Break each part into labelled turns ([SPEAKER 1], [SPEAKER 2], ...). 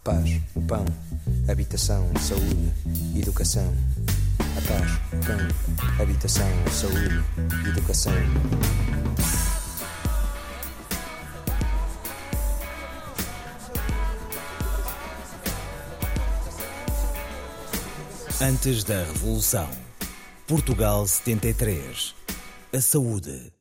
[SPEAKER 1] A paz, o pão, habitação, saúde, educação. A paz, o pão, habitação, saúde, educação.
[SPEAKER 2] Antes da Revolução. Portugal 73. A saúde.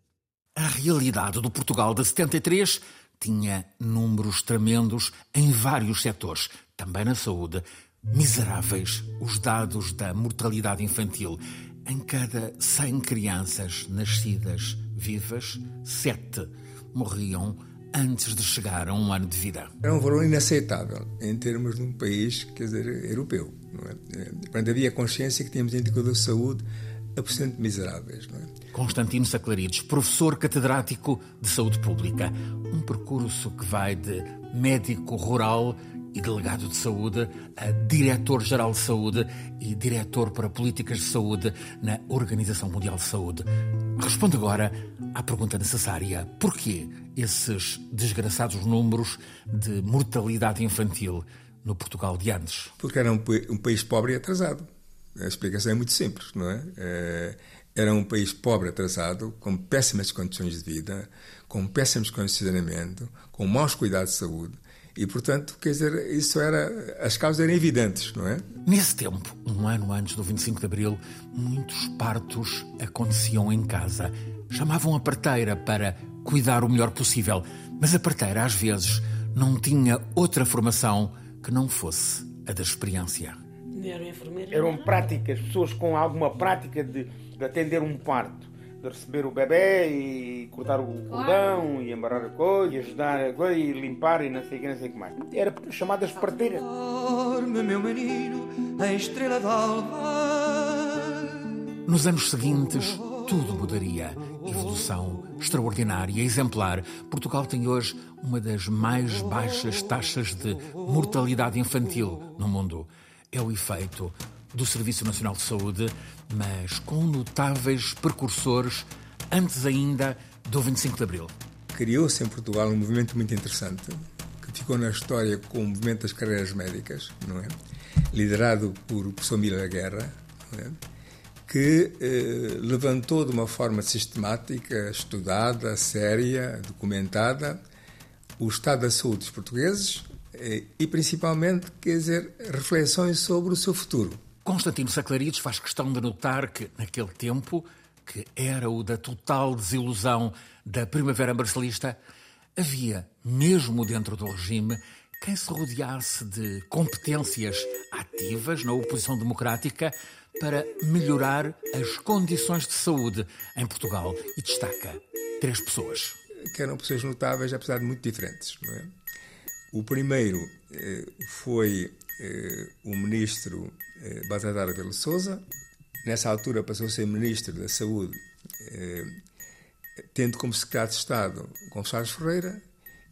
[SPEAKER 3] A realidade do Portugal de 73 tinha números tremendos em vários setores, também na saúde. Miseráveis os dados da mortalidade infantil. Em cada 100 crianças nascidas vivas, 7 morriam antes de chegar a um ano de vida.
[SPEAKER 4] Era um valor inaceitável em termos de um país, quer dizer, europeu. É? Quando havia consciência que tínhamos indicadores de saúde absolutamente miseráveis. Não é?
[SPEAKER 3] Constantino Saclarides, professor catedrático de saúde pública. Um percurso que vai de médico rural e delegado de saúde a diretor-geral de saúde e diretor para políticas de saúde na Organização Mundial de Saúde. Responde agora à pergunta necessária: porquê esses desgraçados números de mortalidade infantil no Portugal de antes?
[SPEAKER 4] Porque era um, um país pobre e atrasado. A explicação é muito simples, não é? é? Era um país pobre, atrasado, com péssimas condições de vida, com péssimos saneamento, com maus cuidados de saúde. E, portanto, quer dizer, isso era. As causas eram evidentes, não é?
[SPEAKER 3] Nesse tempo, um ano antes do 25 de Abril, muitos partos aconteciam em casa. Chamavam a parteira para cuidar o melhor possível. Mas a parteira, às vezes, não tinha outra formação que não fosse a da experiência.
[SPEAKER 5] Eram práticas, pessoas com alguma prática de, de atender um parto de receber o bebê e cortar o cordão e amarrar a coisa e ajudar a coisa e limpar e não sei o que, não sei o que mais. Era chamadas parteiras.
[SPEAKER 6] Dorme, meu menino, a estrela
[SPEAKER 3] Nos anos seguintes, tudo mudaria. Evolução extraordinária, exemplar. Portugal tem hoje uma das mais baixas taxas de mortalidade infantil no mundo. É o efeito do Serviço Nacional de Saúde, mas com notáveis precursores antes ainda do 25 de Abril.
[SPEAKER 4] Criou-se em Portugal um movimento muito interessante que ficou na história com o movimento das carreiras médicas, não é? Liderado por o professor Miller Guerra, não é? que eh, levantou de uma forma sistemática, estudada, séria, documentada, o estado da saúde dos portugueses e, principalmente, quer dizer, reflexões sobre o seu futuro.
[SPEAKER 3] Constantino Saclarides faz questão de notar que, naquele tempo, que era o da total desilusão da primavera marcelista, havia, mesmo dentro do regime, quem se rodeasse de competências ativas na oposição democrática para melhorar as condições de saúde em Portugal e destaca três pessoas.
[SPEAKER 4] Que eram pessoas notáveis, apesar de muito diferentes. Não é? O primeiro eh, foi eh, o ministro eh, Bazadar Belo Souza. Nessa altura passou a ser ministro da Saúde, tendo como secretário de Estado Gonçalves Ferreira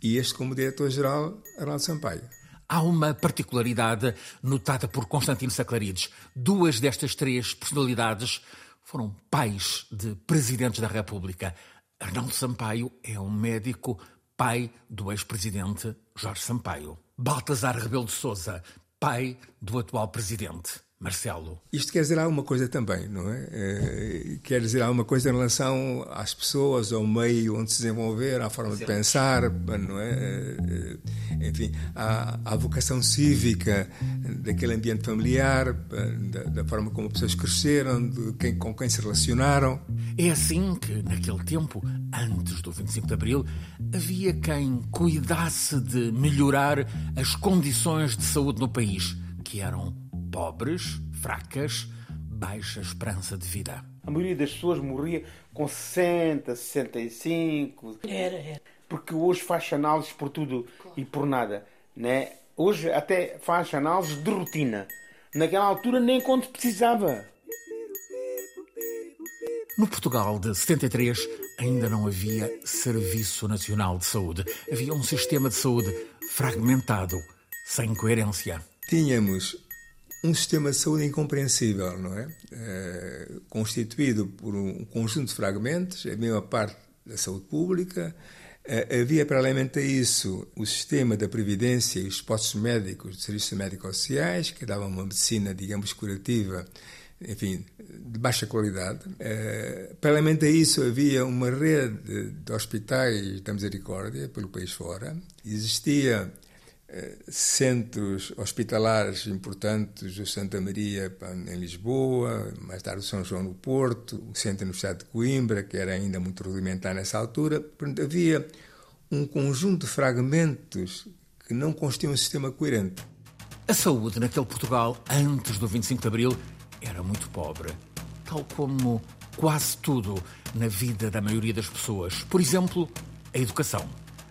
[SPEAKER 4] e este como diretor-geral Arnaldo Sampaio.
[SPEAKER 3] Há uma particularidade notada por Constantino Saclarides. Duas destas três personalidades foram pais de presidentes da República. Arnaldo Sampaio é um médico, pai do ex-presidente Jorge Sampaio. Baltazar Rebelo de Souza, pai do atual presidente. Marcelo.
[SPEAKER 4] Isto quer dizer alguma coisa também, não é? é? Quer dizer alguma coisa em relação às pessoas, ao meio onde se desenvolver, à forma de pensar, não é? é enfim, à, à vocação cívica daquele ambiente familiar, da, da, forma como as pessoas cresceram, de quem, com quem se relacionaram.
[SPEAKER 3] É assim que, naquele tempo, antes do 25 de Abril, havia quem cuidasse de melhorar as condições de saúde no país, que eram pobres, fracas, baixa esperança de vida.
[SPEAKER 5] A maioria das pessoas morria com 60, 65.
[SPEAKER 7] Era, era.
[SPEAKER 5] Porque hoje faz análises por tudo e por nada. Né? Hoje até faz análises de rotina. Naquela altura nem quando precisava.
[SPEAKER 3] No Portugal de 73 ainda não havia Serviço Nacional de Saúde. Havia um sistema de saúde fragmentado, sem coerência.
[SPEAKER 4] Tínhamos um sistema de saúde incompreensível, não é? é? constituído por um conjunto de fragmentos, a mesma parte da saúde pública, havia, paralelamente a isso, o sistema da Previdência e os postos médicos, os serviços médicos sociais, que davam uma medicina, digamos, curativa, enfim, de baixa qualidade. Paralelamente a isso, havia uma rede de hospitais da misericórdia pelo país fora. Existia centros hospitalares importantes, o Santa Maria em Lisboa, mais tarde o São João no Porto, o Centro da Universidade de Coimbra, que era ainda muito rudimentar nessa altura. Portanto, havia um conjunto de fragmentos que não constituíam um sistema coerente.
[SPEAKER 3] A saúde naquele Portugal, antes do 25 de Abril, era muito pobre, tal como quase tudo na vida da maioria das pessoas. Por exemplo, a educação.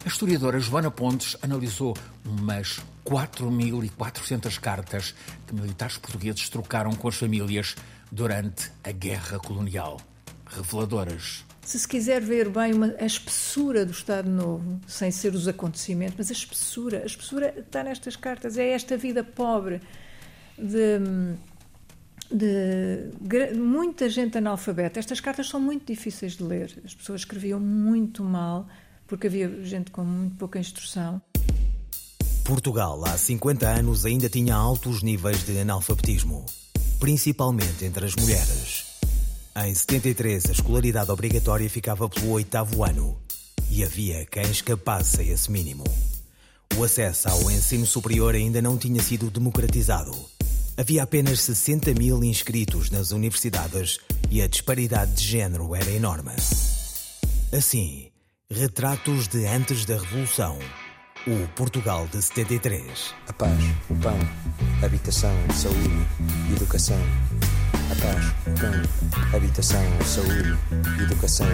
[SPEAKER 3] A historiadora Joana Pontes analisou umas 4.400 cartas que militares portugueses trocaram com as famílias durante a Guerra Colonial. Reveladoras.
[SPEAKER 7] Se se quiser ver bem uma, a espessura do Estado Novo, sem ser os acontecimentos, mas a espessura, a espessura está nestas cartas, é esta vida pobre de de muita gente analfabeta. Estas cartas são muito difíceis de ler. As pessoas escreviam muito mal, porque havia gente com muito pouca instrução.
[SPEAKER 2] Portugal, há 50 anos, ainda tinha altos níveis de analfabetismo, principalmente entre as mulheres. Em 73, a escolaridade obrigatória ficava pelo oitavo ano e havia quem escapasse a esse mínimo. O acesso ao ensino superior ainda não tinha sido democratizado Havia apenas 60 mil inscritos nas universidades e a disparidade de género era enorme. Assim, retratos de antes da Revolução. O Portugal de 73.
[SPEAKER 1] A paz, o pão, habitação, saúde, educação. A paz, o pão, habitação, saúde, educação.